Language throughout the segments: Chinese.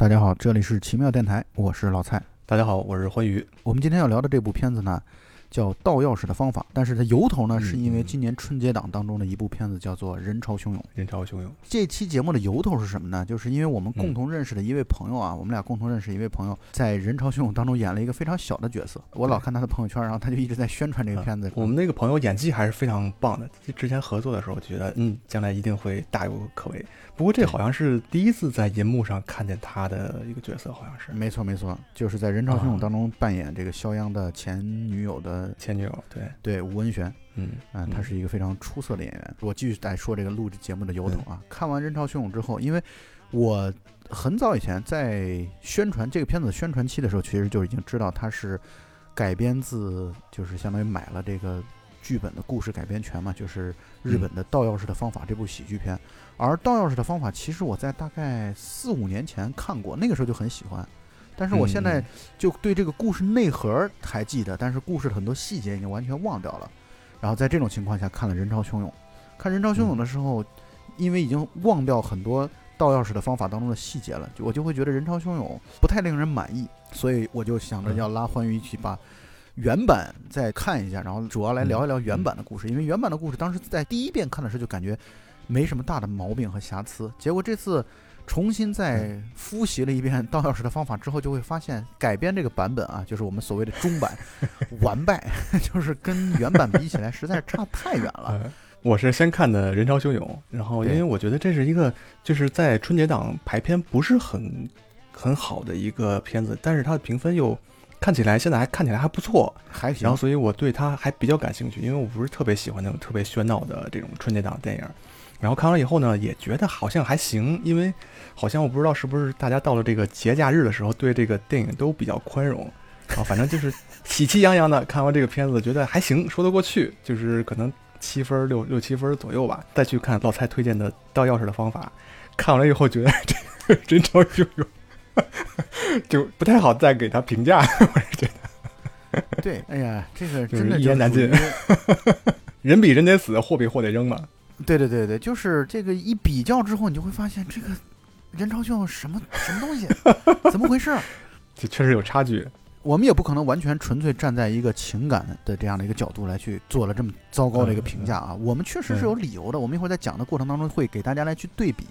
大家好，这里是奇妙电台，我是老蔡。大家好，我是欢愉。我们今天要聊的这部片子呢，叫《盗钥匙的方法》，但是它由头呢，嗯是因为嗯今年春节档当中的一部片子，叫做《人潮汹涌》。人潮汹涌，这期节目的由头是什么呢？就是因为我们嗯共同认识的一位朋友啊，我们俩共同认识一位朋友，在《人潮汹涌》当中演了一个非常小的角色。我老看他的朋友圈，然后他就一直在宣传这个片子。啊我们那个朋友演技还是非常棒的。之前合作的时候，觉得嗯，将来一定会大有可为。不过这好像是第一次在银幕上看见他的一个角色，好像是没错没错，就是在《人潮汹涌》啊当中扮演这个肖央的前女友的前女友。对，对吴文璇。嗯嗯，他是一个非常出色的演员。我继续来说这个录制节目的由头啊。看完《人潮汹涌》之后，因为我很早以前在宣传这个片子宣传期的时候，其实就已经知道它是改编自，就是相当于买了这个剧本的故事改编权嘛，就是日本的《盗钥匙的方法》这部喜剧片。而《盗钥匙的方法》其实我在大概四五年前看过，那个时候就很喜欢。但是我现在嗯就对这个故事内核还记得，但是故事的很多细节已经完全忘掉了。然后在这种情况下看了《人潮汹涌》，看《人潮汹涌》的时候，因为已经忘掉很多盗钥匙的方法当中的细节了，就我就会觉得《人潮汹涌》不太令人满意，所以我就想着要拉欢愉一起把原版再看一下，然后主要来聊一聊原版的故事，因为原版的故事当时在第一遍看的时候就感觉没什么大的毛病和瑕疵，结果这次。重新再复习了一遍盗钥匙的方法之后，就会发现改编这个版本啊，就是我们所谓的中版 完败，就是跟原版比起来实在是差太远了。呃我是先看的《人潮汹涌》，然后因为我觉得这是一个就是在春节档排片不是很很好的一个片子，但是它的评分又看起来现在还看起来还不错，还行然后，所以我对它还比较感兴趣，因为我不是特别喜欢那种特别喧闹的这种春节档电影。然后看完以后呢，也觉得好像还行，因为好像我不知道是不是大家到了这个节假日的时候，对这个电影都比较宽容。然 后反正就是喜气洋洋的看完这个片子，觉得还行，说得过去，就是可能七分六六七分左右吧。再去看老蔡推荐的倒钥匙的方法，看完了以后觉得 这个人潮汹涌，就不太好再给他评价。我是觉得对，哎呀，这个真的一言难尽 人比人得死，货比货得扔嘛。对对对对，就是这个一比较之后，你就会发现这个人潮汹涌什么什么东西，怎么回事儿？这确实有差距。我们也不可能完全纯粹站在一个情感的这样的一个角度来去做了这么糟糕的一个评价啊。我们确实是有理由的，我们一会儿在讲的过程当中会给大家来去对比。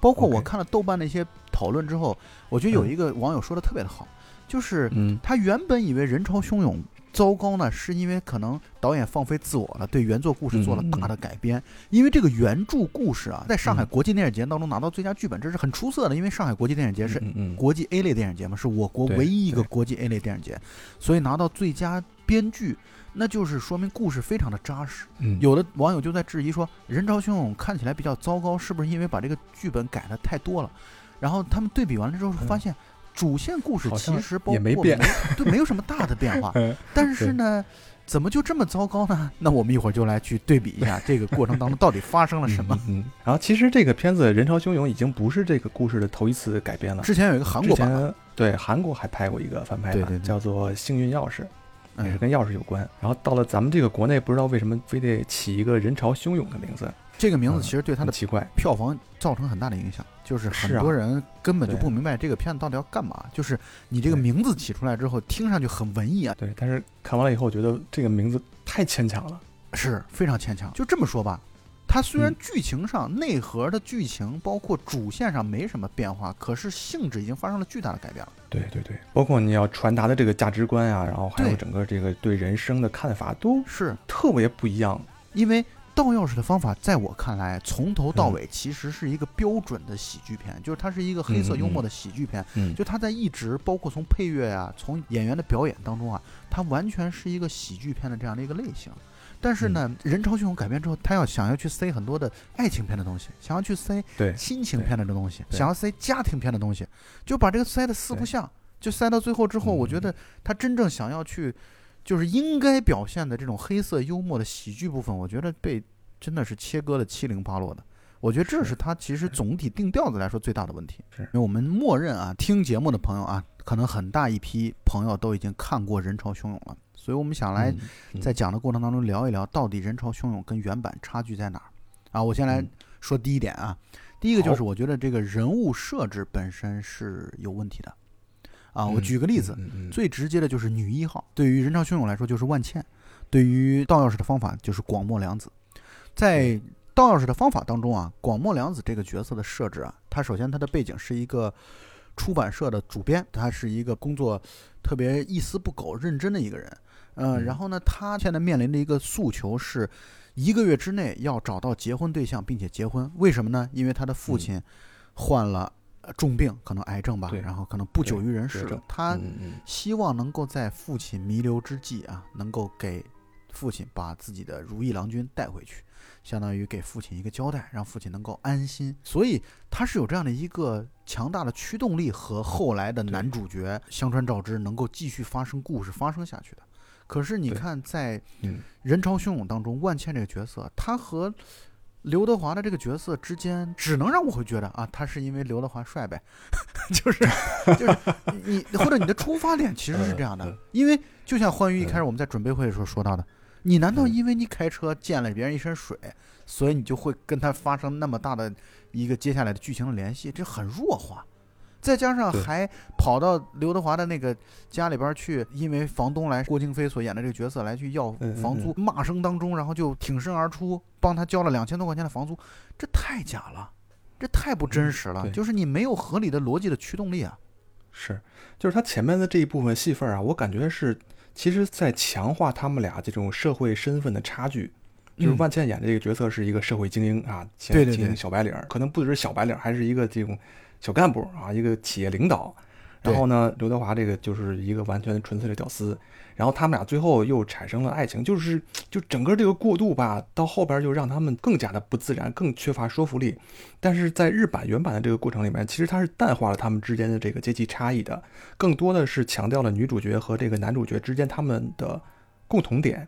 包括我看了豆瓣的一些讨论之后，我觉得有一个网友说的特别的好，就是嗯。他原本以为人潮汹涌糟糕呢，是因为可能导演放飞自我了，对原作故事做了大的改编。因为这个原著故事啊，在上海嗯国际电影节当中拿到最佳剧本，这是很出色的。因为上海国际电影节是国际 A 类电影节嘛，是我国唯一一个国际 A 类电影节，所以拿到最佳编剧，那就是说明故事非常的扎实。嗯有的网友就在质疑说，《人潮汹涌》看起来比较糟糕，是不是因为把这个剧本改的太多了？然后他们对比完了之后，发现主线故事其实包括也没变对，没有什么大的变化。嗯但是呢，怎么就这么糟糕呢？那我们一会儿就来去对比一下这个过程当中到底发生了什么。嗯，嗯然后其实这个片子《人潮汹涌》已经不是这个故事的头一次改编了。之前有一个韩国版对韩国还拍过一个翻拍版，对对对叫做《幸运钥匙》，也是嗯，跟钥匙有关。然后到了咱们这个国内，不知道为什么非得起一个人潮汹涌的名字，这个名字嗯其实对它的奇怪。票房造成很大的影响，就是很多人根本就不明白这个片子到底要干嘛。就是你这个名字起出来之后，听上去很文艺啊，对，但是看完了以后，觉得这个名字太牵强了。是非常牵强。就这么说吧，它虽然嗯剧情上、内核的剧情，包括主线上没什么变化，可是性质已经发生了巨大的改变了。对对对，包括你要传达的这个价值观啊，然后还有整个这个对人生的看法，都是特别不一样。因为盗钥匙的方法，在我看来，从头到嗯尾其实是一个标准的喜剧片，就是它是一个黑色幽默的喜剧片。嗯，就它在一直，包括从配乐啊，从演员的表演当中啊，它完全是一个喜剧片的这样的一个类型。但是呢，人潮汹涌改编之后，他要想要去塞很多的爱情片的东西，想要去塞对亲情片的这东西，想要塞家庭片的东西，就把这个塞的四不对像，就塞到最后之后，嗯我觉得他真正想要去，就是应该表现的这种黑色幽默的喜剧部分，我觉得被真的是切割的七零八落的。我觉得这是是他其实总体定调子来说最大的问题，是。因为我们默认啊，听节目的朋友啊，可能很大一批朋友都已经看过《人潮汹涌》了，所以我们想来在讲的过程当中聊一聊，到底《人潮汹涌》跟原版差距在哪儿啊？我先来嗯说第一点啊，第一个就是我觉得这个人物设置本身是有问题的啊。我嗯举个例子，最直接的就是女一号，对于人潮汹涌来说就是万茜，对于道钥匙的方法就是广末凉子。在道钥匙的方法当中啊，广末凉子这个角色的设置啊，她首先她的背景是一个出版社的主编，她是一个工作特别一丝不苟、认真的一个人。呃，嗯然后呢，他现在面临的一个诉求是，一个月之内要找到结婚对象并且结婚。为什么呢？因为他的父亲患了呃重病，可能癌症吧，然后可能不久于人世绝症。了她嗯嗯希望能够在父亲弥留之际啊，能够给父亲把自己的如意郎君带回去，相当于给父亲一个交代，让父亲能够安心。所以他是有这样的一个强大的驱动力和后来的男主角香川照之能够继续发生故事发生下去的。可是你看，在嗯人潮汹涌当中，万茜这个角色，她和刘德华的这个角色之间，只能让我会觉得啊，他是因为刘德华帅呗，就是就是你或者你的出发点其实是这样的因为就像欢愉一开始我们在准备会的时候说到的，你难道嗯因为你开车溅了别人一身水，所以你就会跟他发生那么大的一个接下来的剧情的联系？这很弱化。再加上还跑到刘德华的那个家里边去，因为房东来，郭京飞所演的这个角色来去要房租，骂声当中，然后就挺身而出，帮他交了两千多块钱的房租，这太假了，这太不真实了，对就是你没有合理的逻辑的驱动力啊。是，就是他前面的这一部分戏份啊，我感觉是其实在强化他们俩这种社会身份的差距。就是嗯万茜演的这个角色是一个社会精英啊，精精英对对对小白领儿，可能不只是小白领儿，还是一个这种小干部啊，一个企业领导。然后呢，刘德华这个就是一个完全纯粹的屌丝。然后他们俩最后又产生了爱情，就是就整个这个过渡吧，到后边就让他们更加的不自然，更缺乏说服力。但是在日版原版的这个过程里面，其实它是淡化了他们之间的这个阶级差异的，更多的是强调了女主角和这个男主角之间他们的共同点，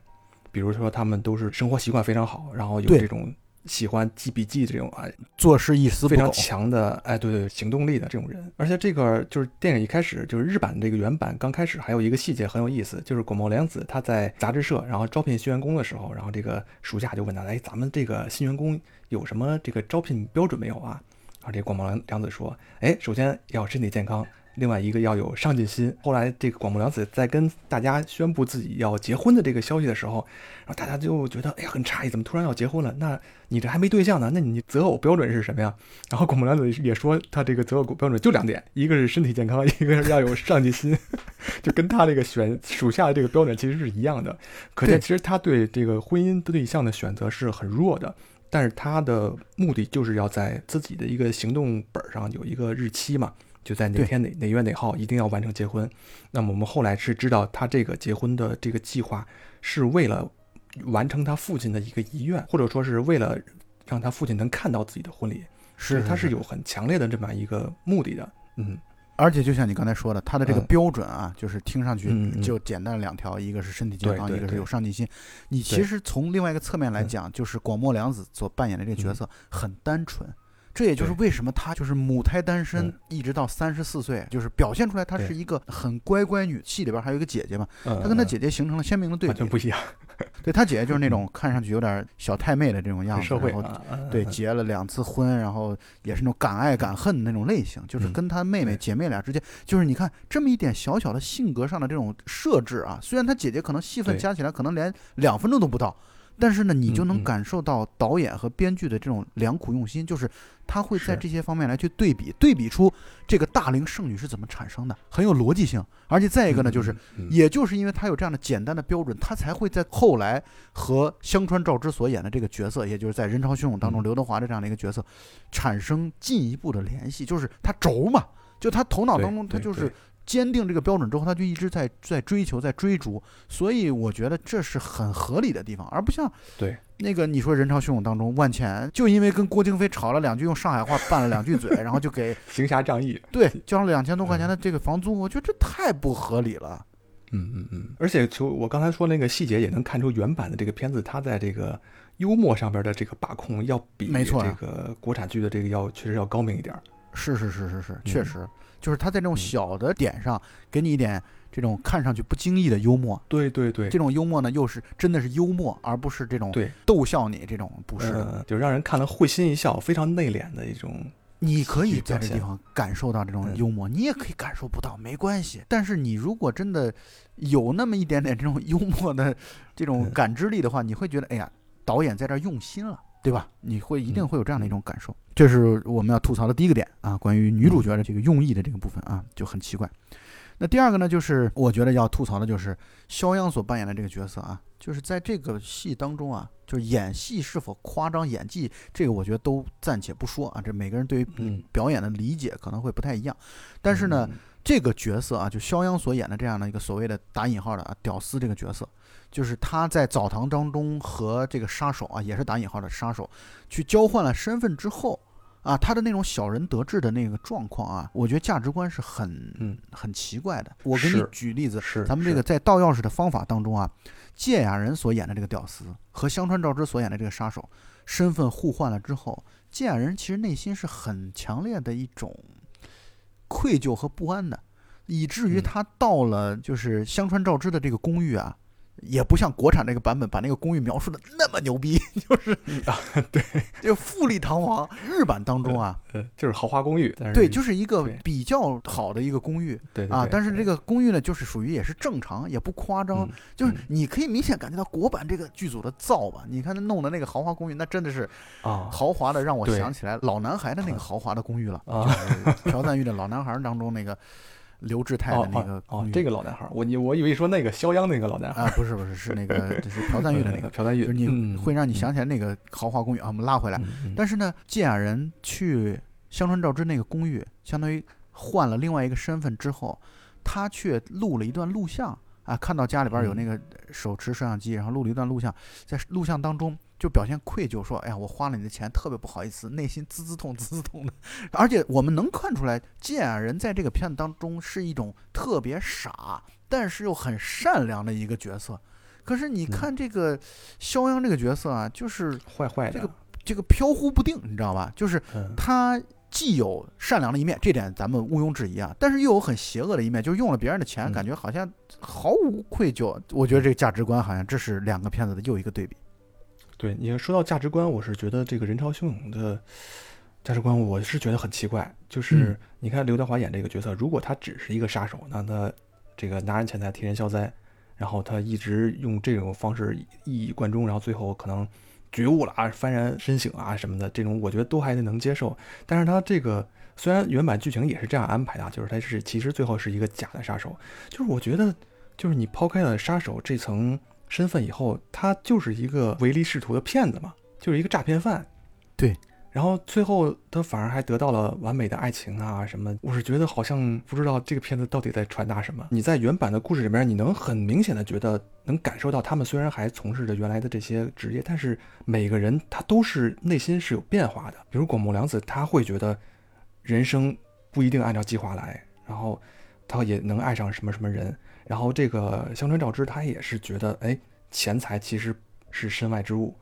比如说他们都是生活习惯非常好，然后有这种喜欢记笔记这种啊做事一丝非常，强的哎对对行动力的这种人。而且这个就是电影一开始就是日版这个原版刚开始还有一个细节很有意思，就是广末凉子她在杂志社然后招聘新员工的时候，然后这个属下就问他，哎，咱们这个新员工有什么这个招聘标准没有啊？然后这广末凉凉子说，哎，首先要身体健康。另外一个要有上进心。后来这个广木凉子在跟大家宣布自己要结婚的这个消息的时候，然后大家就觉得哎呀很诧异，怎么突然要结婚了？那你这还没对象呢？那你择偶标准是什么呀？然后广木凉子也说他这个择偶标准就两点，一个是身体健康，一个是要有上进心，就跟他这个选属下的这个标准其实是一样的。可见其实他对这个婚姻对象的选择是很弱的。但是他的目的就是要在自己的一个行动本上有一个日期嘛，就在哪天哪哪月哪号一定要完成结婚。那么我们后来是知道他这个结婚的这个计划是为了完成他父亲的一个遗愿，或者说是为了让他父亲能看到自己的婚礼，是他是有很强烈的这么一个目的的。嗯，而且就像你刚才说的，他的这个嗯。标准啊，就是听上去就简单两条，一个是身体健康，一个是有上进心。你其实从另外一个侧面来嗯。讲，就是广末凉子所扮演的这个角嗯。色很单纯。这也就是为什么她就是母胎单身嗯，一直到三十四岁，就是表现出来她是一个很乖乖女。戏里边还有一个姐姐嘛，她她跟她姐姐形成了鲜明的对比。不一样，对她姐姐就是那种看上去有点小太妹的这种样子，然后对，嗯结了两次婚，然后也是那种敢爱敢恨的那种类型，就是嗯跟她妹妹姐妹俩之间，就是你看这么一点小小的性格上的这种设置啊，虽然她姐姐可能戏份加起来可能连两分钟都不到，但是呢，你就能感受到导演和编剧的这种良苦用心，就是他会在这些方面来去对比，对比出这个大龄剩女是怎么产生的，很有逻辑性。而且再一个呢，就是也就是因为他有这样的简单的标准，他才会在后来和香川照之所演的这个角色，也就是在《人潮汹涌》当中嗯刘德华的这样的一个角色，产生进一步的联系。就是他轴嘛，就他头脑当中他就是对坚定这个标准之后，他就一直在在追求，在追逐。所以我觉得这是很合理的地方，而不像对那个你说《人潮汹涌》当中，万茜就因为跟郭京飞吵了两句，用上海话拌了两句嘴，然后就给 行侠仗义，对 交了两千多块钱的这个房租，我觉得这太不合理了。嗯嗯嗯，而且就我刚才说那个细节，也能看出原版的这个片子，它在这个幽默上边的这个把控，要比没错啊这个国产剧的这个要确实要高明一点儿。是是是是是，嗯确实，就是他在这种嗯小的点上给你一点这种看上去不经意的幽默，对对对，这种幽默呢又是真的是幽默，而不是这种对逗笑你这种，不是的。呃，就让人看了会心一笑，非常内敛的一种。你可以在这地方感受到这种嗯幽默，你也可以感受不到，没关系。但是你如果真的有那么一点点这种幽默的这种嗯感知力的话，你会觉得，哎呀，导演在这儿用心了，对吧？你会一定嗯会有这样的一种感受。这是我们要吐槽的第一个点啊，关于女主角的这个用意的这个部分啊，就很奇怪。那第二个呢，就是我觉得要吐槽的就是肖央所扮演的这个角色啊，就是在这个戏当中啊，就是演戏是否夸张，演技这个我觉得都暂且不说啊，这每个人对于嗯，表演的理解可能会不太一样，但是呢，嗯，这个角色啊，就肖央所演的这样的一个所谓的打引号的啊屌丝这个角色，就是他在澡堂当中和这个杀手啊，也是打引号的杀手，去交换了身份之后啊，他的那种小人得志的那个状况啊，我觉得价值观是很嗯很奇怪的。我给你举例子，是咱们这个在盗钥匙的方法当中啊，芥雅人所演的这个屌丝和香川照之所演的这个杀手身份互换了之后，芥雅人其实内心是很强烈的一种愧疚和不安的，以至于嗯他到了就是香川照之的这个公寓啊。也不像国产这个版本把那个公寓描述的那么牛逼，就是啊，对，就富丽堂皇。日版当中啊，呃，就是豪华公寓，对，就是一个比较好的一个公寓，对啊但是这个公寓呢，就是属于也是正常，也不夸张，嗯就是嗯。你可以明显感觉到国版这个剧组的造吧。你看他弄的那个豪华公寓，那真的是啊。豪华的，让我想起来老男孩的那个豪华的公寓了，啊。就是朴赞玉的老男孩当中那个刘志泰的那个哦这个老男孩儿，我你我以为说那个肖央那个老男孩儿，啊，不是不是，是那个 就是朴赞玉的那个，呃朴赞玉，就是你嗯会让你想起来那个豪华公寓啊。我们拉回来，但是呢，芥雅人去香川照之那个公寓，相当于换了另外一个身份之后，他却录了一段录像啊，看到家里边有那个手持摄像机，然后录了一段录像，在录像当中就表现愧疚，说：“哎呀，我花了你的钱，特别不好意思，内心滋滋痛滋滋痛的。”而且我们能看出来，芥雅人在这个片子当中是一种特别傻，但是又很善良的一个角色。可是你看这个肖央这个角色啊，就是坏坏的，这个这个飘忽不定，你知道吧？就是嗯他既有善良的一面，这点咱们毋庸置疑啊，但是又有很邪恶的一面，就是用了别人的钱，嗯感觉好像毫无愧疚。我觉得这个价值观好像这是两个片子的又一个对比。对你说到价值观，我是觉得这个人潮汹涌的价值观，我是觉得很奇怪。就是嗯你看刘德华演这个角色，如果他只是一个杀手，那他这个拿人钱财替人消灾，然后他一直用这种方式一以贯中，然后最后可能觉悟了啊，幡然深省啊什么的，这种我觉得都还能接受。但是他这个虽然原版剧情也是这样安排的啊，就是他是其实最后是一个假的杀手，就是我觉得就是你抛开了杀手这层身份以后，他就是一个唯利是图的骗子嘛，就是一个诈骗犯。对。然后最后他反而还得到了完美的爱情啊什么，我是觉得好像不知道这个片子到底在传达什么。你在原版的故事里面，你能很明显的觉得能感受到他们虽然还从事着原来的这些职业，但是每个人他都是内心是有变化的。比如广木凉子，他会觉得人生不一定按照计划来，然后他也能爱上什么什么人。然后这个香川照之，他也是觉得，哎，钱财其实是身外之物。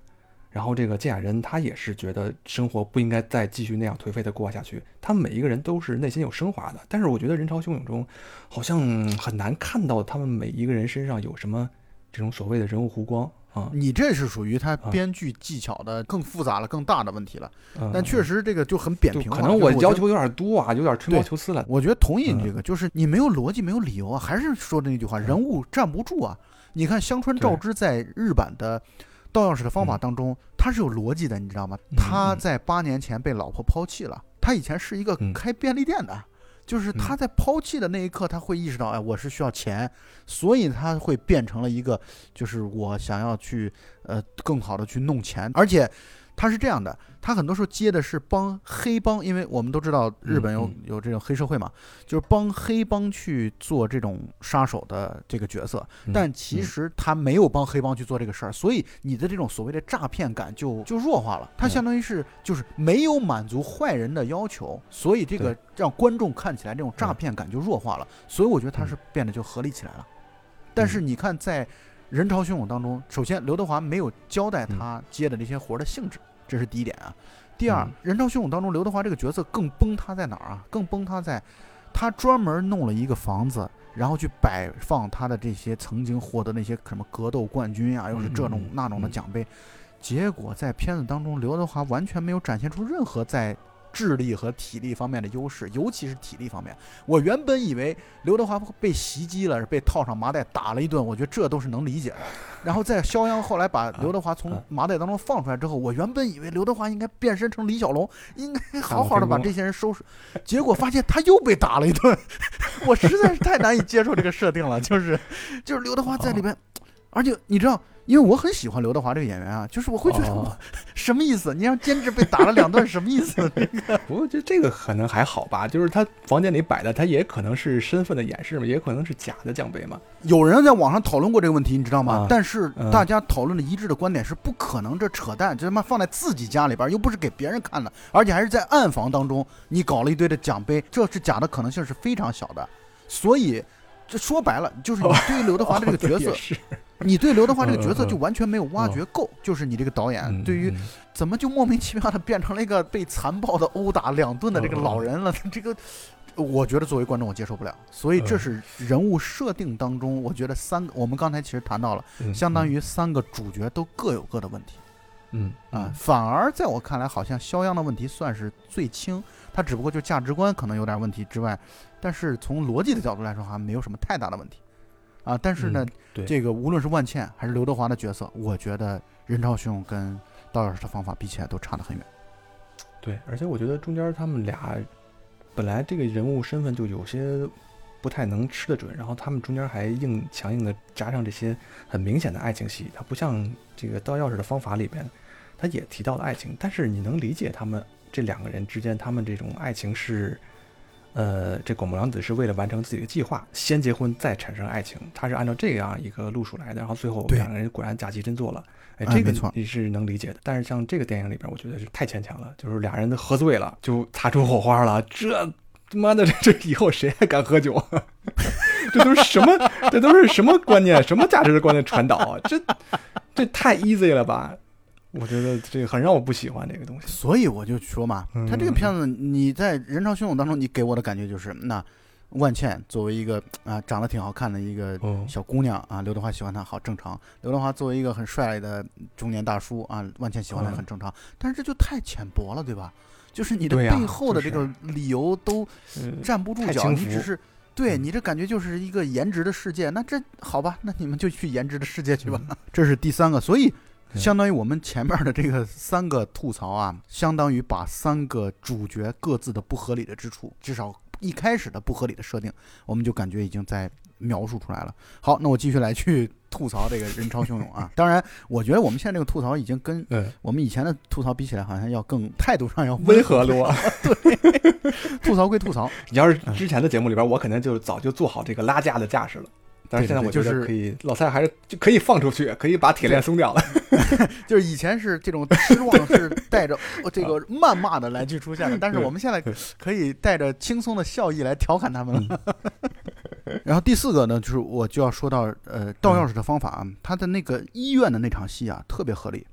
然后这个健雅人，他也是觉得生活不应该再继续那样颓废的过下去。他们每一个人都是内心有升华的，但是我觉得人潮汹涌中，好像很难看到他们每一个人身上有什么这种所谓的人物弧光啊。你这是属于他啊编剧技巧的更复杂了、更大的问题了。嗯但确实这个就很扁平化。可能我要求有点多啊，有点吹毛求疵了。我觉得同意你嗯这个，就是你没有逻辑，没有理由啊，还是说的那句话，人物站不住啊。你看香川照之在日版的盗钥匙的方法当中，他是有逻辑的，你知道吗？嗯他在八年前被老婆抛弃了，他以前是一个嗯开便利店的。就是他在抛弃的那一刻，他会意识到，哎，我是需要钱，所以他会变成了一个，就是我想要去，呃，更好的去弄钱，而且他是这样的，他很多时候接的是帮黑帮，因为我们都知道日本有嗯有这种黑社会嘛，就是帮黑帮去做这种杀手的这个角色，嗯但其实他没有帮黑帮去做这个事儿，所以你的这种所谓的诈骗感就就弱化了，它嗯。相当于是就是没有满足坏人的要求，所以这个让观众看起来这种诈骗感就弱化了，所以我觉得他是变得就合理起来了。但是你看在人潮汹涌当中，首先刘德华没有交代他接的这些活儿的性质，这是第一点啊。第二，嗯人潮汹涌》当中刘德华这个角色更崩塌在哪儿啊？更崩塌在，他专门弄了一个房子，然后去摆放他的这些曾经获得那些什么格斗冠军啊，又是这种那种的嗯奖杯。结果在片子当中，刘德华完全没有展现出任何在智力和体力方面的优势，尤其是体力方面。我原本以为刘德华被袭击了，被套上麻袋打了一顿，我觉得这都是能理解的。然后在肖央后来把刘德华从啊麻袋当中放出来之后，我原本以为刘德华应该变身成李小龙，应该好好的把这些人收拾，结果发现他又被打了一顿，我实在是太难以接受这个设定了。就是就是刘德华在里边，而且你知道。因为我很喜欢刘德华这个演员啊，就是我会觉得哦 什么意思？你让监制被打了两顿，什么意思？不过就这个可能还好吧，就是他房间里摆的，他也可能是身份的掩饰嘛，也可能是假的奖杯嘛。有人在网上讨论过这个问题，你知道吗？啊但是嗯大家讨论的一致的观点是不可能，这扯淡，这他妈放在自己家里边，又不是给别人看的，而且还是在暗房当中，你搞了一堆的奖杯，这是假的可能性是非常小的。所以，这说白了，就是你对于刘德华的这个角色 你对刘德华这个角色就完全没有挖掘够，就是你这个导演嗯对于嗯怎么就莫名其妙的变成了一个被残暴的殴打两顿的这个老人了？这个，我觉得作为观众我接受不了。所以这嗯是人物设定当中，我觉得三个，我们刚才其实谈到了，嗯相当于三个主角都各有各的问题嗯啊。反而在我看来，好像肖央的问题算是最轻，他只不过就价值观可能有点问题之外，但是从逻辑的角度来说，好像没有什么太大的问题啊。但是呢，嗯对这个无论是万茜还是刘德华的角色，我觉得任超雄跟道尔的方法比起来都差得很远。对，而且我觉得中间他们俩本来这个人物身份就有些不太能吃得准，然后他们中间还硬强硬的加上这些很明显的爱情戏，它不像这个盗钥匙的方法里边，他也提到了爱情，但是你能理解他们这两个人之间，他们这种爱情是。呃，这广木凉子是为了完成自己的计划，先结婚再产生爱情，他是按照这样一个路数来的，然后最后两个人果然假戏真做了，哎，这个你是能理解的。但是像这个电影里边，我觉得是太牵强了，就是俩人都喝醉了，就擦出火花了，这他妈的这这以后谁还敢喝酒啊？这都是什么？这都是什么观念？什么价值的观念传导啊？这这太 easy 了吧？我觉得这个很让我不喜欢这个东西。所以我就说嘛，嗯他这个片子你在《人潮汹涌》当中，你给我的感觉就是，那万茜作为一个啊长得挺好看的一个哦小姑娘啊，刘德华喜欢她好正常。刘德华作为一个很帅的中年大叔啊，万茜喜欢他嗯很正常。但是这就太浅薄了，对吧？就是你的背后的这个理由都嗯，站不住脚，你只是对嗯你这感觉就是一个颜值的世界。那这好吧，那你们就去颜值的世界去吧。嗯 这是第三个，所以对相当于我们前面的这个三个吐槽啊，相当于把三个主角各自的不合理的之处，至少一开始的不合理的设定，我们就感觉已经在描述出来了。好，那我继续来去吐槽这个人潮汹涌啊。当然，我觉得我们现在这个吐槽已经跟嗯，我们以前的吐槽比起来，好像要更态度上要温和多。对吐槽归吐槽，你要是之前的节目里边，我肯定就早就做好这个拉架的架势了。但是现在我觉得可以，老蔡还是就可以放出去，可以把铁链松掉了。就是以前是这种失望是带着这个谩骂的来去出现的，但是我们现在可以带着轻松的笑意来调侃他们了。然后第四个呢，就是我就要说到呃盗钥匙的方法啊，他的那个医院的那场戏啊，特别合理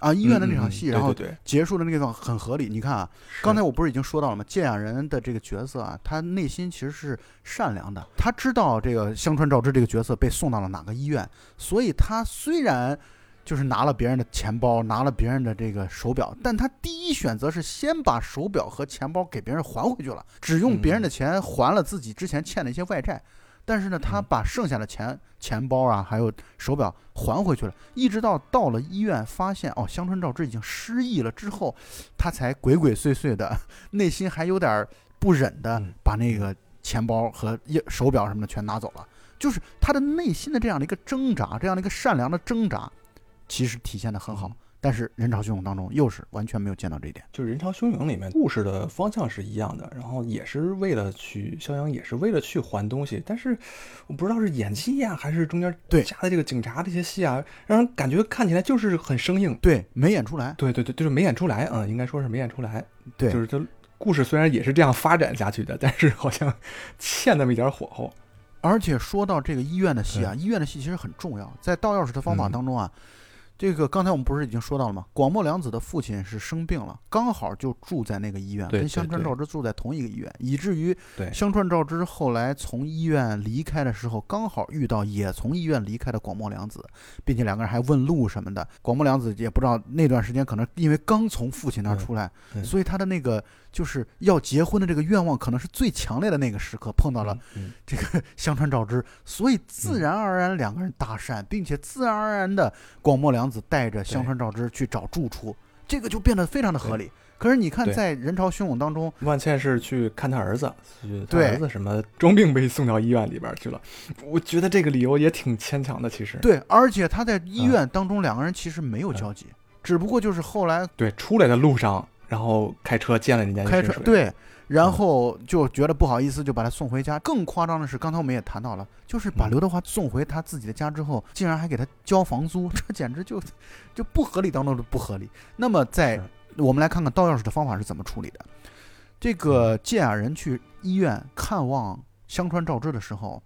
啊，医院的那场戏，然后结束的那个地方很合理。你看啊，刚才我不是已经说到了吗？芥雅人的这个角色啊，他内心其实是善良的，他知道这个香川照之这个角色被送到了哪个医院，所以他虽然就是拿了别人的钱包，拿了别人的这个手表，但他第一选择是先把手表和钱包给别人还回去了，只用别人的钱还了自己之前欠的一些外债。但是呢，他嗯把剩下的钱、钱包啊，还有手表还回去了，一直到到了医院，发现哦，香川照之已经失忆了之后，他才鬼鬼祟祟的，内心还有点不忍的嗯把那个钱包和一手表什么的全拿走了。就是他的内心的这样的一个挣扎，这样的一个善良的挣扎，其实体现的很好。嗯但是人潮汹涌当中又是完全没有见到这一点。就是《人潮汹涌》里面故事的方向是一样的，然后也是为了去肖央，也是为了去还东西，但是我不知道是演技呀、还是中间对加的这个警察这些戏啊，让人感觉看起来就是很生硬。对，没演出来。对对对，就是没演出来，嗯，应该说是没演出来。对，就是这故事虽然也是这样发展下去的，但是好像欠那么一点火候。而且说到这个医院的戏啊，医院的戏其实很重要，在盗钥匙的方法嗯当中啊，这个刚才我们不是已经说到了吗？广末凉子的父亲是生病了，刚好就住在那个医院，跟香川照之住在同一个医院，以至于香川照之后来从医院离开的时候，刚好遇到也从医院离开的广末凉子，并且两个人还问路什么的。广末凉子也不知道那段时间可能因为刚从父亲那儿出来，所以他的那个就是要结婚的这个愿望，可能是最强烈的那个时刻碰到了嗯，这个 香川照之，所以自然而然两个人搭讪，并且自然而然的广末凉子带着香川照之去找住处，这个就变得非常的合理。可是你看，在人潮汹涌当中，万茜是去看他儿子，对儿子什么装病被送到医院里边去了。我觉得这个理由也挺牵强的，其实。对，而且他在医嗯院当中，两个人其实没有交集，只不过就是后来对，出来的路上，然后开车见了人家开车，对，然后就觉得不好意思，就把他送回家。更夸张的是，刚才我们也谈到了，就是把嗯刘德华送回他自己的家之后，竟然还给他交房租，这简直就就不合理当中的不合理。那么在我们来看看盗钥匙的方法是怎么处理的。这嗯个芥雅人去医院看望香川照之的时候，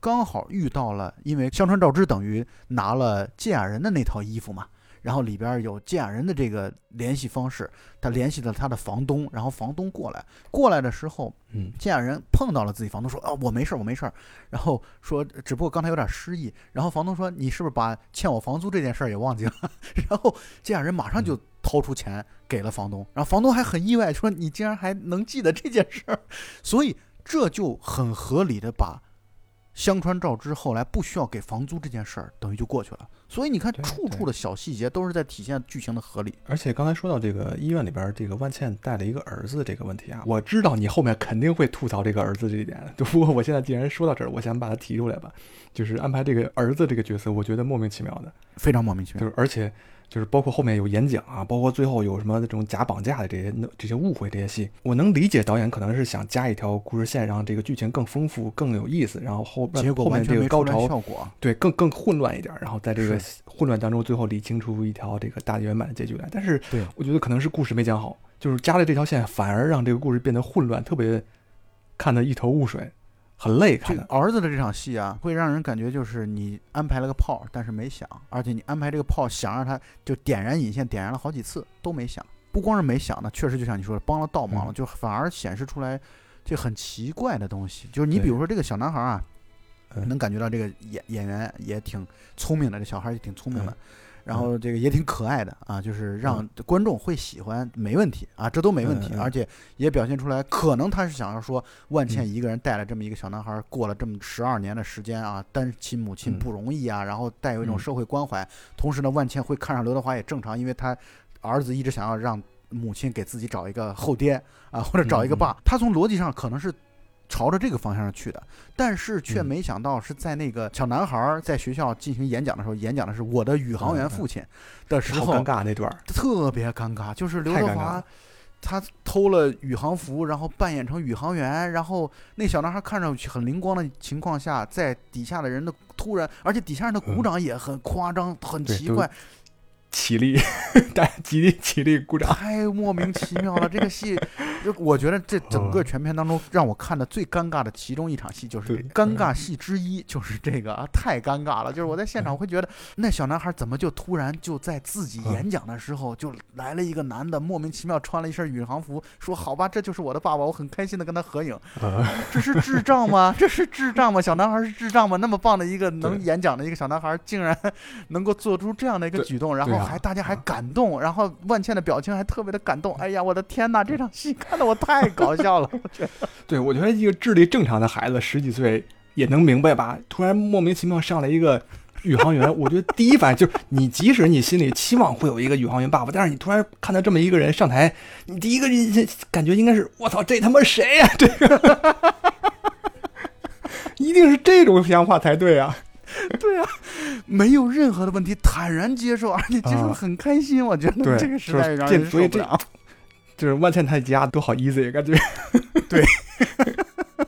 刚好遇到了，因为香川照之等于拿了芥雅人的那套衣服嘛，然后里边有寄养人的这个联系方式，他联系了他的房东，然后房东过来，过来的时候，嗯，寄养人碰到了自己房东，说啊我没事儿我没事儿，然后说只不过刚才有点失忆，然后房东说你是不是把欠我房租这件事儿也忘记了？然后寄养人马上就掏出钱给了房东，然后房东还很意外，说你竟然还能记得这件事儿，所以这就很合理的把香川照之后来不需要给房租这件事儿等于就过去了。所以你看，处处的小细节都是在体现剧情的合理。而且刚才说到这个医院里边，这个万茜带了一个儿子这个问题啊，我知道你后面肯定会吐槽这个儿子这一点，不过我现在既然说到这儿，我想把它提出来吧，就是安排这个儿子这个角色，我觉得莫名其妙的，非常莫名其妙。就是而且就是包括后面有演讲啊，包括最后有什么这种假绑架的这些这些误会这些戏，我能理解导演可能是想加一条故事线，让这个剧情更丰富、更有意思，然后后结果后面这个高潮效果。对，更更混乱一点，然后在这个是混乱当中，最后理清出一条这个大圆满的结局来。但是，对我觉得可能是故事没讲好，就是加了这条线，反而让这个故事变得混乱，特别看得一头雾水，很累这看的。个儿子的这场戏啊，会让人感觉就是你安排了个炮，但是没响，而且你安排这个炮想让他就点燃引线，点燃了好几次都没响。不光是没响呢，确实就像你说的，帮了倒忙了，嗯就反而显示出来这很奇怪的东西。就是你比如说这个小男孩啊，嗯能感觉到这个演演员也挺聪明的，这小孩也挺聪明的嗯。然后这个也挺可爱的啊，就是让观众会喜欢，没问题啊，这都没问题而且也表现出来，可能他是想要说，万茜嗯一个人带了这么一个小男孩，过了这么十二年的时间啊，单亲母亲嗯不容易啊，然后带有一种嗯社会关怀，同时呢，万茜会看上刘德华也正常，因为他儿子一直想要让母亲给自己找一个后爹啊，或者找一个爸，他从逻辑上可能是。朝着这个方向上去的，但是却嗯没想到是在那个小男孩在学校进行演讲的时候，演讲的是我的宇航员父亲的时好候，尴尬那段儿，特别尴尬，就是刘德华。他偷了宇航服，然后扮演成宇航员，然后那小男孩看上去很灵光的情况下，在底下的人的突然，而且底下人的鼓掌也很夸张，很奇怪，起立，大家起立起立鼓掌。太莫名其妙了。这个戏，就我觉得这整个哦全片当中让我看的最尴尬的其中一场戏，就是尴尬戏之一，就是这个啊，太尴尬了。就是我在现场会觉得，那小男孩怎么就突然就在自己嗯演讲的时候，就来了一个男的，莫名其妙穿了一身宇航服，说好吧，这就是我的爸爸，我很开心的跟他合影。呃 这是智障吗？这是智障吗？小男孩是智障吗？那么棒的一个能演讲的一个小男孩，竟然 能够做出这样的一个举动，然后还大家还感动，然后万茜的表情还特别的感动。哎呀，我的天哪，这场戏看得我太搞笑了。我觉得 对，我觉得一个智力正常的孩子，十几岁也能明白吧？突然莫名其妙上来一个宇航员，我觉得第一反应就是，你即使你心里期望会有一个宇航员爸爸，但是你突然看到这么一个人上台，你第一个感觉应该是我操，这他妈谁呀、这个 一定是这种想法才对啊！对啊，没有任何的问题，坦然接受，而且接受的啊很开心。我觉得对这个实就是在是让这所以这人受不了。就是万茜他家都好 easy，感觉 对。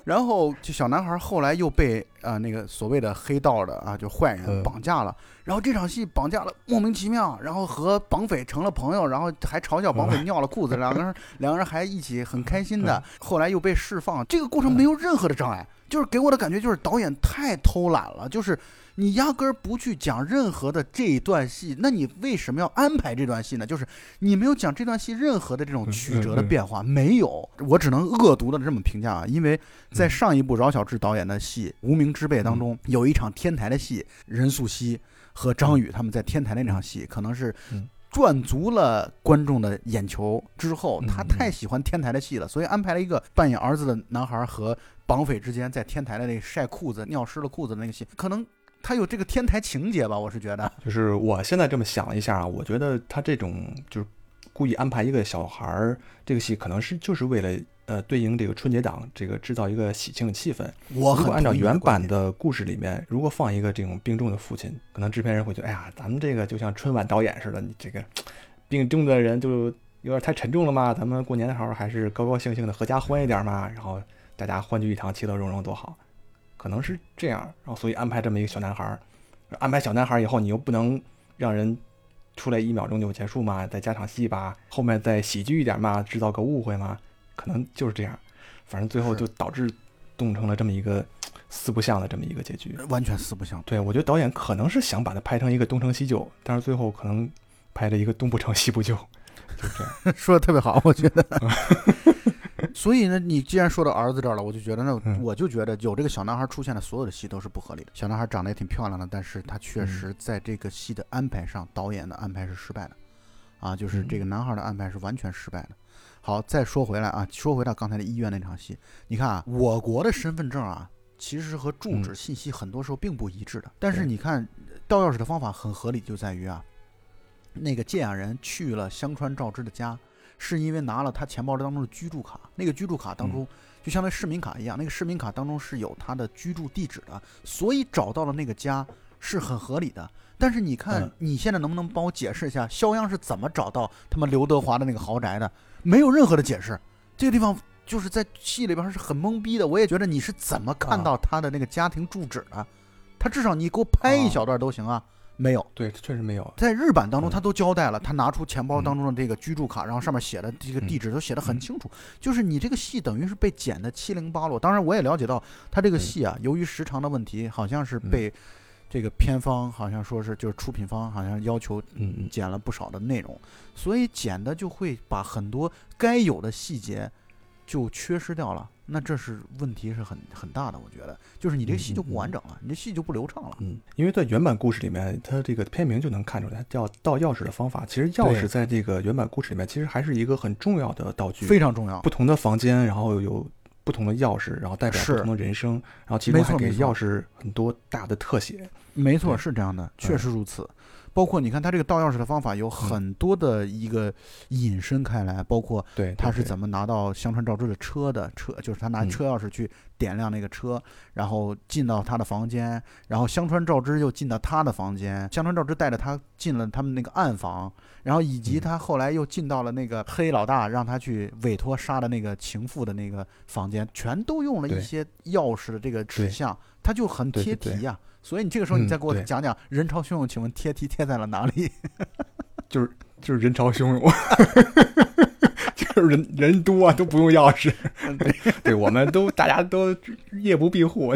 然后就小男孩后来又被啊、呃那个所谓的黑道的啊就坏人嗯绑架了，然后这场戏绑架了莫名其妙，然后和绑匪成了朋友，然后还嘲笑绑匪尿了裤子，两个人两个人还一起很开心的，后来又被释放，这个过程没有任何的障碍，就是给我的感觉就是导演太偷懒了，就是你压根儿不去讲任何的这一段戏，那你为什么要安排这段戏呢？就是你没有讲这段戏任何的这种曲折的变化，没有。我只能恶毒的这么评价啊，因为在上一部饶晓志导演的戏《无名之辈》当中，有一场天台的戏，任素汐和张宇他们在天台的那场戏，可能是赚足了观众的眼球之后，他太喜欢天台的戏了，所以安排了一个扮演儿子的男孩和绑匪之间在天台的那晒裤子、尿湿了裤子的那个戏，可能。他有这个天台情节吧？我是觉得，就是我现在这么想了一下啊，我觉得他这种就是故意安排一个小孩儿这个戏，可能是就是为了呃对应这个春节档，这个制造一个喜庆气氛。我如果按照原版的故事里面，如果放一个这种病重的父亲，可能制片人会觉得，哎呀，咱们这个就像春晚导演似的，你这个病重的人就有点太沉重了嘛，咱们过年的时候还是高高兴兴的合家欢一点嘛，然后大家欢聚一堂，其乐融融多好。可能是这样，然后所以安排这么一个小男孩儿，安排小男孩儿以后，你又不能让人出来一秒钟就结束嘛，再加场戏吧，后面再喜剧一点嘛，制造个误会嘛，可能就是这样，反正最后就导致冻成了这么一个四不像的这么一个结局，完全四不像。对我觉得导演可能是想把它拍成一个东成西就，但是最后可能拍了一个东不成西不就，就这样 说的特别好，我觉得。所以呢，你既然说到儿子这儿了，我就觉得那我就觉得有这个小男孩出现的所有的戏都是不合理的。小男孩长得也挺漂亮的，但是他确实在这个戏的安排上，导演的安排是失败的，啊，就是这个男孩的安排是完全失败的。好，再说回来啊，说回到刚才的医院那场戏，你看啊，我国的身份证啊，其实和住址信息很多时候并不一致的。但是你看盗钥匙的方法很合理，就在于啊，那个借养人去了香川照之的家。是因为拿了他钱包当中的居住卡，那个居住卡当中就相当于市民卡一样，那个市民卡当中是有他的居住地址的，所以找到了那个家是很合理的。但是你看，你现在能不能帮我解释一下，肖央是怎么找到他们刘德华的那个豪宅的？没有任何的解释，这个地方就是在戏里边是很懵逼的。我也觉得你是怎么看到他的那个家庭住址的？他至少你给我拍一小段都行啊。没有，对，确实没有。在日版当中，他都交代了，他拿出钱包当中的这个居住卡，然后上面写的这个地址都写的很清楚。就是你这个戏等于是被剪的七零八落。当然，我也了解到他这个戏啊，由于时长的问题，好像是被这个片方好像说是就是出品方好像要求剪了不少的内容，所以剪的就会把很多该有的细节就缺失掉了。那这是问题是很很大的，我觉得，就是你这个戏就不完整了，你这戏就不流畅了。嗯，因为在原版故事里面，它这个片名就能看出来，它叫盗钥匙的方法。其实钥匙在这个原版故事里面，其实还是一个很重要的道具，非常重要。不同的房间，然后有不同的钥匙，然后代表不同的人生，然后其中还给钥匙很多大的特写。没错，是这样的，确实如此。包括你看他这个盗钥匙的方法有很多的一个引申开来，包括对他是怎么拿到香川照之的车的车，就是他拿车钥匙去点亮那个车，然后进到他的房间，然后香川照之又进到他的房间，香川照之带着他进了他们那个暗房，然后以及他后来又进到了那个黑老大让他去委托杀的那个情妇的那个房间，全都用了一些钥匙的这个指向，他就很贴题呀。所以你这个时候你再给我讲讲人潮汹涌，请问贴题贴在了哪里？就是 就是人潮汹涌，就是人人多都不用钥匙，对，我们都大家都夜不闭户，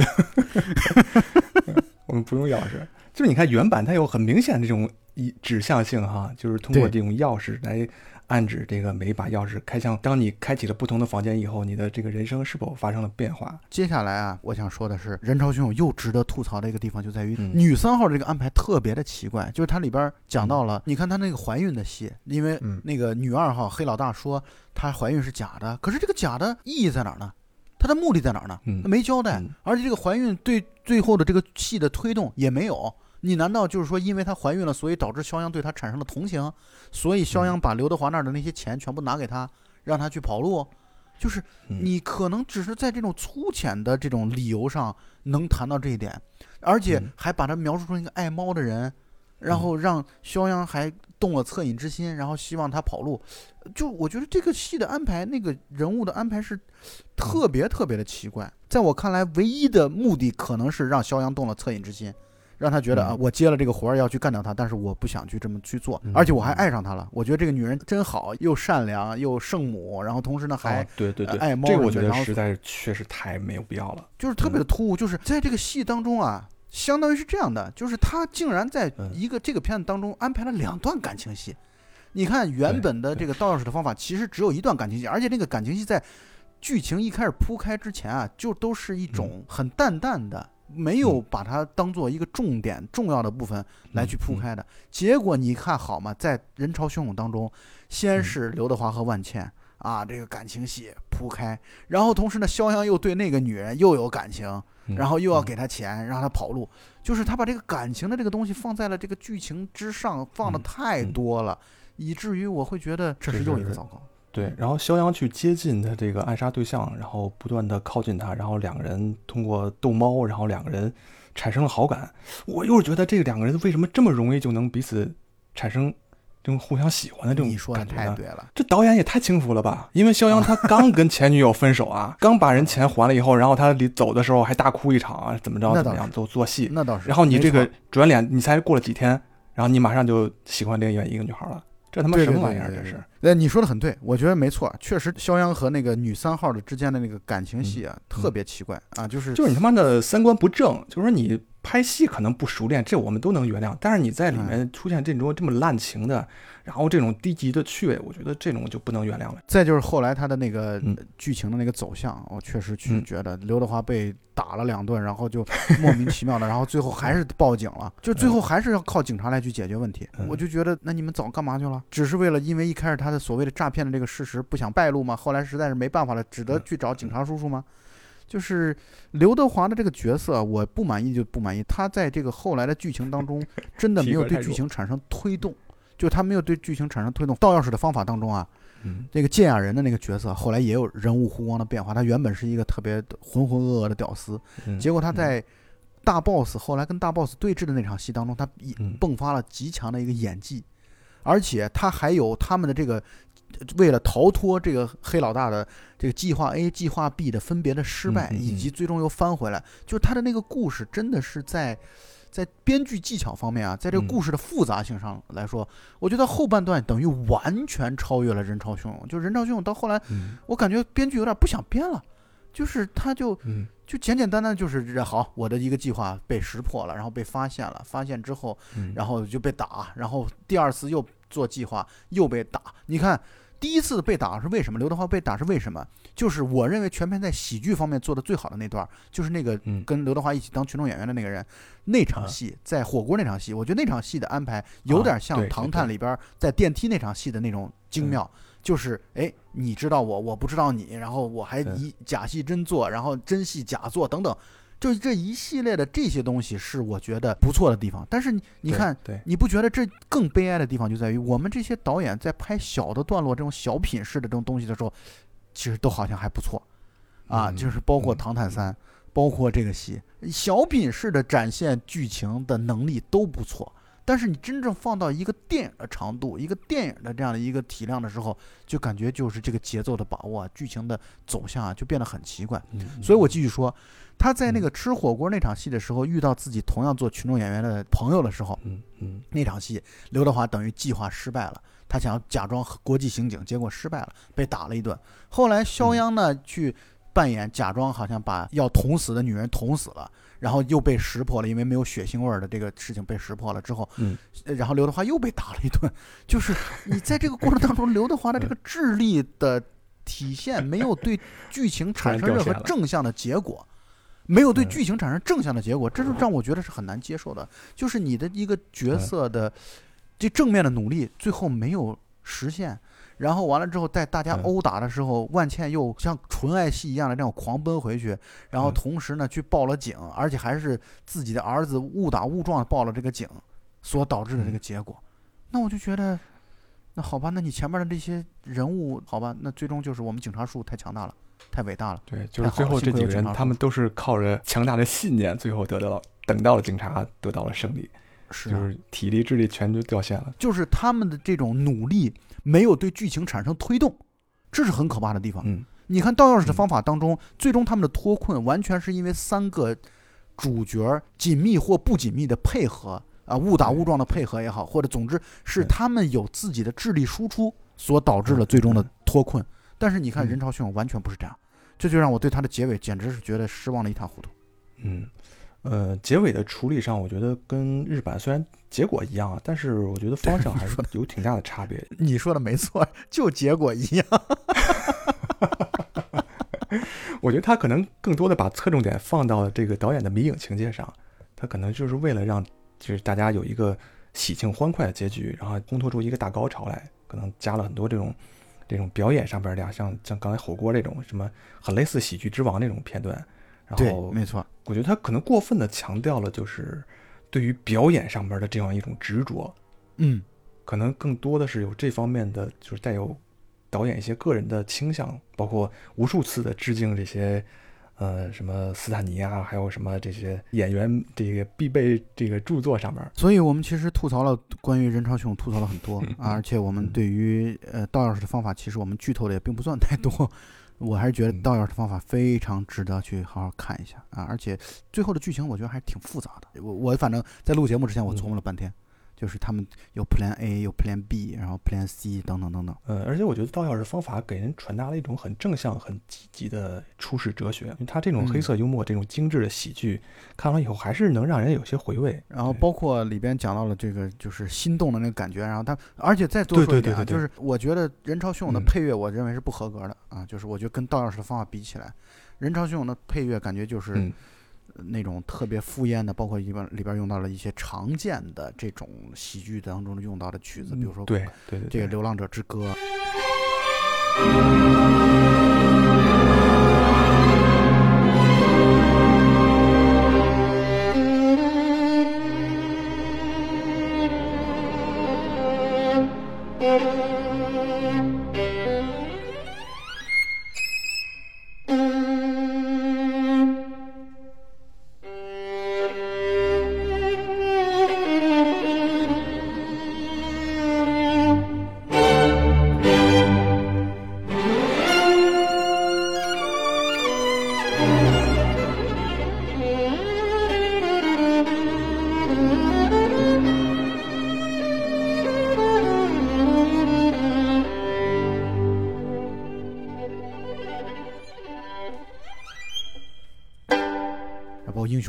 我们不用钥匙。就是你看原版它有很明显的这种一指向性哈，就是通过这种钥匙来。暗指这个每一把钥匙开枪，当你开启了不同的房间以后，你的这个人生是否发生了变化？接下来啊，我想说的是，人潮汹涌又值得吐槽的一个地方就在于女三号这个安排特别的奇怪，就是它里边讲到了，你看她那个怀孕的戏，因为那个女二号黑老大说她怀孕是假的，可是这个假的意义在哪儿呢？她的目的在哪儿呢？她没交代，而且这个怀孕对最后的这个戏的推动也没有。你难道就是说，因为她怀孕了，所以导致肖央对她产生了同情，所以肖央把刘德华那儿的那些钱全部拿给她，让她去跑路？就是你可能只是在这种粗浅的这种理由上能谈到这一点，而且还把她描述成一个爱猫的人，然后让肖央还动了恻隐之心，然后希望她跑路。就我觉得这个戏的安排，那个人物的安排是特别特别的奇怪。在我看来，唯一的目的可能是让肖央动了恻隐之心。让他觉得啊，我接了这个活儿要去干掉他，但是我不想去这么去做，而且我还爱上他了。我觉得这个女人真好，又善良又圣母，然后同时呢还对对对爱猫。这个我觉得实在是确实太没有必要了，就是特别的突兀。就是在这个戏当中啊，相当于是这样的，就是他竟然在嗯一个这个片子当中安排了两段感情戏。你看原本的这个盗钥匙的方法其实只有一段感情戏，而且那个感情戏在剧情一开始铺开之前啊，就都是一种很淡淡的，没有嗯把它当做一个重点重要的部分来去铺嗯开的。结果你看好吗？在人潮汹涌当中，先嗯是刘德华和万茜。啊，这个感情戏铺开，然后同时呢，肖央又对那个女人又有感情，嗯然后又要嗯给她钱，让她跑路，就是他把这个感情的这个东西放在了这个剧情之上，放的嗯太嗯多了，以至于我会觉得这是又一个糟糕。对，然后肖央去接近他这个暗杀对象，然后不断的靠近他，然后两个人通过逗猫，然后两个人产生了好感。我又是觉得这两个人为什么这么容易就能彼此产生这种互相喜欢的这种你说的感觉呢？太对了，这导演也太轻浮了吧！因为肖央他刚跟前女友分手啊，刚把人钱还了以后，然后他离走的时候还大哭一场啊，怎么着怎么样，做做戏。那倒是。然后你这个转脸，你才过了几天，然后你马上就喜欢另外一个女孩了，这他妈什么玩意儿？这是。呃，你说的很对，我觉得没错，确实肖央和那个女三号的之间的那个感情戏啊，特别奇怪啊，就是就是你他妈的三观不正，就是说你拍戏可能不熟练，这我们都能原谅，但是你在里面出现这种这么滥情的，然后这种低级的趣味，我觉得这种就不能原谅了。再就是后来他的那个嗯剧情的那个走向，我确实去嗯觉得刘德华被打了两顿，然后就莫名其妙的，然后最后还是报警了，就最后还是要靠警察来去解决问题。嗯我就觉得，那你们早干嘛去了？只是为了因为一开始他的所谓的诈骗的这个事实不想败露吗？后来实在是没办法了，只得嗯去找警察叔叔吗？就是刘德华的这个角色，我不满意就不满意。他在这个后来的剧情当中，真的没有 对剧情产生推动，就他没有对剧情产生推动。盗钥匙的方法当中啊，嗯这个剑雅人的那个角色，后来也有人物弧光的变化。他原本是一个特别浑浑噩噩的屌丝，嗯结果他在大 boss 后来跟大 boss 对峙的那场戏当中，他迸发了极强的一个演技，而且他还有他们的这个为了逃脱这个黑老大的这个计划 A、计划 B 的分别的失败，以及最终又翻回来，就是他的那个故事真的是在。在编剧技巧方面啊，在这个嗯故事的复杂性上来说，我觉得后半段等于完全超越了《人潮汹涌》。就《人潮汹涌》到后来，嗯我感觉编剧有点不想编了，就是他就嗯就简简单单就是这好，我的一个计划被识破了，然后被发现了，发现之后，嗯，然后就被打，然后第二次又做计划又被打。你看第一次被打是为什么？刘德华被打是为什么？就是我认为全片在喜剧方面做的最好的那段儿，就是那个嗯跟刘德华一起当群众演员的那个人，那场啊戏在火锅那场戏，我觉得那场戏的安排有点像《唐探》里边在电梯那场戏的那种精妙。就是哎，你知道我，我不知道你，然后我还嗯以假戏真做，然后真戏假做等等，就这一系列的这些东西是我觉得不错的地方。但是你你看，对，你不觉得这更悲哀的地方就在于我们这些导演在拍小的段落这种小品式的这种东西的时候，其实都好像还不错啊，嗯就是包括《嗯唐探三》，包括这个戏，小品式的展现剧情的能力都不错。但是你真正放到一个电影的长度、一个电影的这样的一个体量的时候，就感觉就是这个节奏的把握啊、剧情的走向啊，就变得很奇怪。嗯所以我继续说，他在那嗯个吃火锅那场戏的时候，遇到自己同样做群众演员的朋友的时候，嗯嗯那场戏刘德华等于计划失败了，他想要假装国际刑警，结果失败了，被打了一顿。后来肖央呢、去扮演假装好像把要捅死的女人捅死了，然后又被识破了，因为没有血腥味儿的这个事情被识破了之后，然后刘德华又被打了一顿。就是 你在这个过程当中，刘德华的这个智力的体现没有对剧情产生任何正向的结果。没有对嗯剧情产生正向的结果，这是让我觉得是很难接受的。就是你的一个角嗯色的这正面的努力，最后没有实现，然后完了之后，在大家嗯殴打的时候，万茜又像纯爱戏一样的这样狂奔回去，然后嗯同时呢去报了警，而且还是自己的儿子误打误撞报了这个警，所导致的这个结果。那我就觉得，那好吧，那你前面的这些人物，好吧，那最终就是我们警察叔太强大了，太伟大了。对，就是最后这几个人，他们都是靠着强大的信念，最后得到了等到了警察得到了胜利，是啊，就是体力智力全都掉线了。就是他们的这种努力没有对剧情产生推动，这是很可怕的地方。嗯你看盗钥匙的方法当中，最终他们的脱困完全是因为三个主角紧密或不紧密的配合啊，误打误撞的配合也好，或者总之是他们有自己的智力输出所导致了最终的脱困。但是你看嗯人潮汹涌完全不是这样，这就让我对他的结尾简直是觉得失望的一塌糊涂。嗯，呃，结尾的处理上，我觉得跟日版虽然结果一样啊，但是我觉得方向还是有挺大的差别。你说的没错，就结果一样。我觉得他可能更多的把侧重点放到了这个导演的迷影情节上，他可能就是为了让就是大家有一个喜庆欢快的结局，然后烘托出一个大高潮来，可能加了很多这种这种表演上边的，像像刚才火锅这种什么很类似喜剧之王那种片段。然后没错，我觉得他可能过分的强调了就是对于表演上边的这样一种执着，嗯，可能更多的是有这方面的，就是带有。导演一些个人的倾向，包括无数次的致敬这些，呃，什么斯坦尼啊，还有什么这些演员这个必备这个著作上面。所以我们其实吐槽了关于任超雄，吐槽了很多 啊，而且我们对于呃倒钥匙的方法，其实我们剧透的也并不算太多。我还是觉得道钥匙的方法非常值得去好好看一下啊，而且最后的剧情我觉得还是挺复杂的。我我反正在录节目之前我琢磨了半天。就是他们有 Plan A，有 Plan B，然后 Plan C 等等等等。呃，而且我觉得道钥匙方法给人传达了一种很正向、很积极的处世哲学。因为他这种黑色幽默、这种精致的喜剧，看完以后还是能让人有些回味。然后包括里边讲到了这个就是心动的那个感觉。然后他，而且再多说一点啊，就是我觉得人潮汹涌的配乐，我认为是不合格的啊。就是我觉得跟道钥匙的方法比起来，人潮汹涌的配乐感觉就是。那种特别敷衍的，包括一般里边用到了一些常见的这种喜剧当中用到的曲子，比如说对对这个《流浪者之歌》。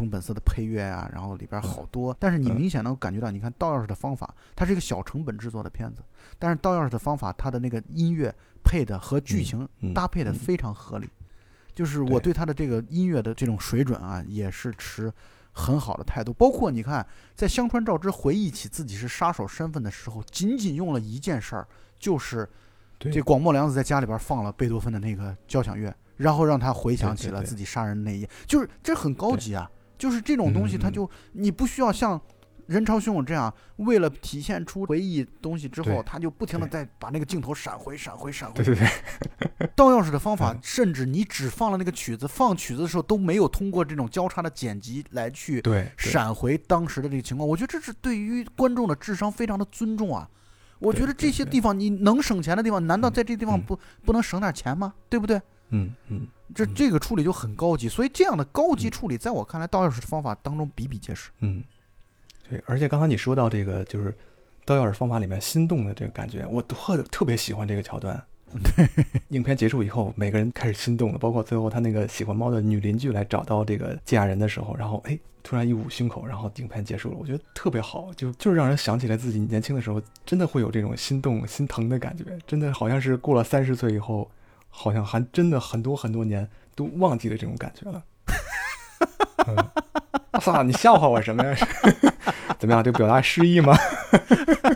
边好多，但是你明显能感觉到，你看盗钥匙的方法，它是一个小成本制作的片子，但是盗钥匙的方法，它的那个音乐配的和剧情搭配的非常合理，就是我对。它的这个音乐的这种水准啊，也是持很好的态度。包括你看，在香川照之回忆起自己是杀手身份的时候，仅仅用了一件事儿，就是这广末凉子在家里边放了贝多芬的那个交响乐，然后让他回想起了自己杀人那一夜，就是这很高级啊。就是这种东西，它就你不需要像人潮汹涌这样，为了体现出回忆东西之后，他就不停的在把那个镜头闪回、闪回、闪回。对对对。倒钥匙的方法，甚至你只放了那个曲子，放曲子的时候都没有通过这种交叉的剪辑来去闪回当时的这个情况。我觉得这是对于观众的智商非常的尊重啊！我觉得这些地方你能省钱的地方，难道在这地方不不能省点钱吗？对不对？嗯嗯。这这个处理就很高级，所以这样的高级处理，在我看来，倒钥匙的方法当中比比皆是。嗯，对，而且刚才你说到这个，就是倒钥匙方法里面心动的这个感觉，我特特别喜欢这个桥段。对，影片结束以后，每个人开始心动了，包括最后他那个喜欢猫的女邻居来找到这个嫁人的时候，然后哎，突然一捂胸口，然后影片结束了，我觉得特别好，就就是让人想起来自己年轻的时候，真的会有这种心动、心疼的感觉，真的好像是过了三十岁以后。好像还真的很多很多年都忘记了这种感觉了。我 操，你笑话我什么呀？怎么样，就表达诗意吗？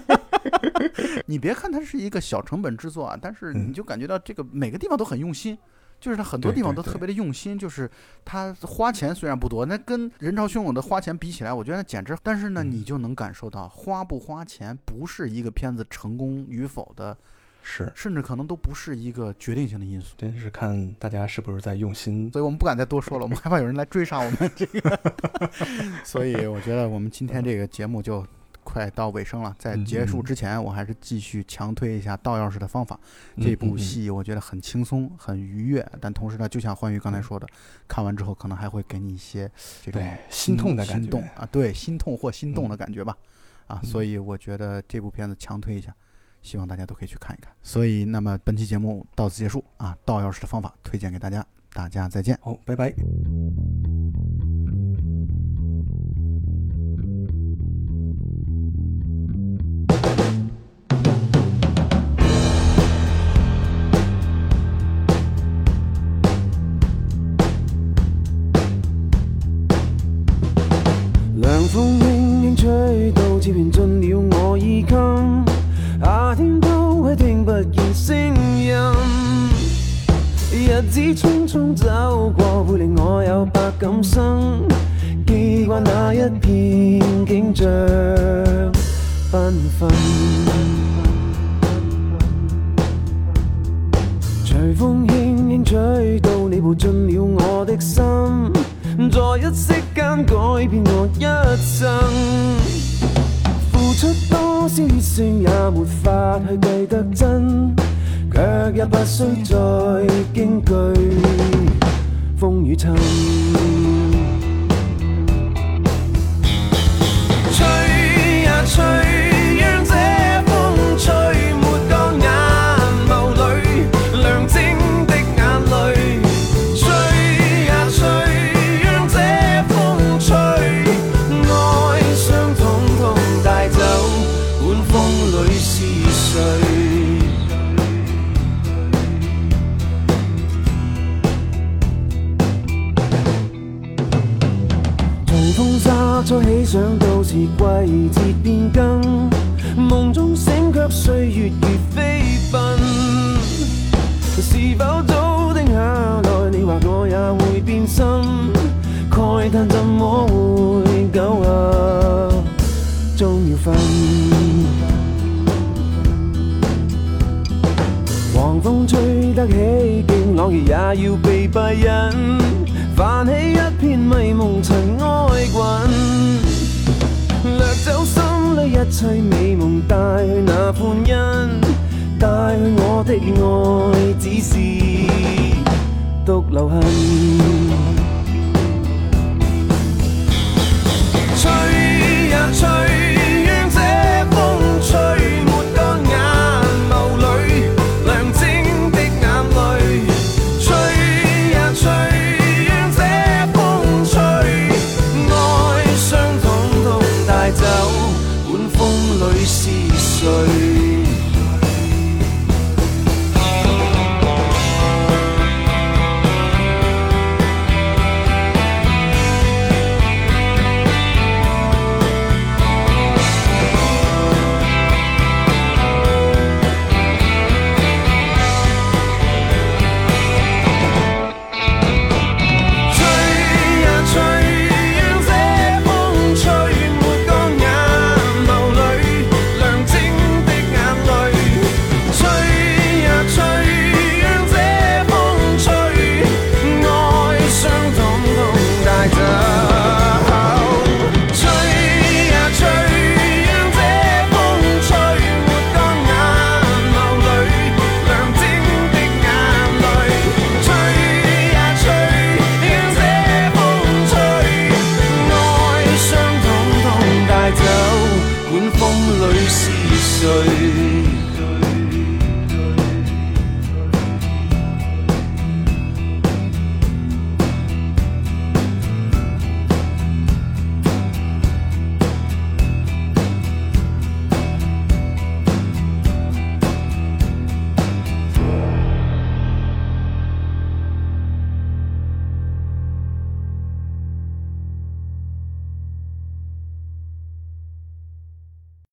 你别看它是一个小成本制作啊，但是你就感觉到这个每个地方都很用心，就是它很多地方都特别的用心。就是它花钱虽然不多，那跟人潮汹涌的花钱比起来，我觉得简直。但是呢，你就能感受到花不花钱不是一个片子成功与否的。是，甚至可能都不是一个决定性的因素，真是看大家是不是在用心。所以我们不敢再多说了，我们害怕有人来追杀我们这个。所以我觉得我们今天这个节目就快到尾声了，在结束之前，我还是继续强推一下倒钥匙的方法。这部戏我觉得很轻松、很愉悦，但同时呢，就像欢愉刚才说的，看完之后可能还会给你一些这种心痛的感觉啊，对，心痛或心动的感觉吧。啊，所以我觉得这部片子强推一下。希望大家都可以去看一看。所以，那么本期节目到此结束啊！倒钥匙的方法推荐给大家，大家再见。好，拜拜。日子匆匆走過，會令我有百感生。記慣那一片景象繽紛。隨風輕輕吹到，你步進了我的心，在一息間改變我一生。付出多少血腥也沒法去計得真，卻也不需再驚懼風雨侵。吹呀吹，讓這風吹沒想到是季節變更，夢中醒卻歲月如飛奔。是否早定下來？你話我也會變心，慨嘆怎麼會久啊？終要分。狂風吹得起勁，朗月也要被閉引，泛起一片迷蒙尘埃滾，掠走心里一切美梦，带去那欢欣，带去我的爱，只是独留痕。sorry.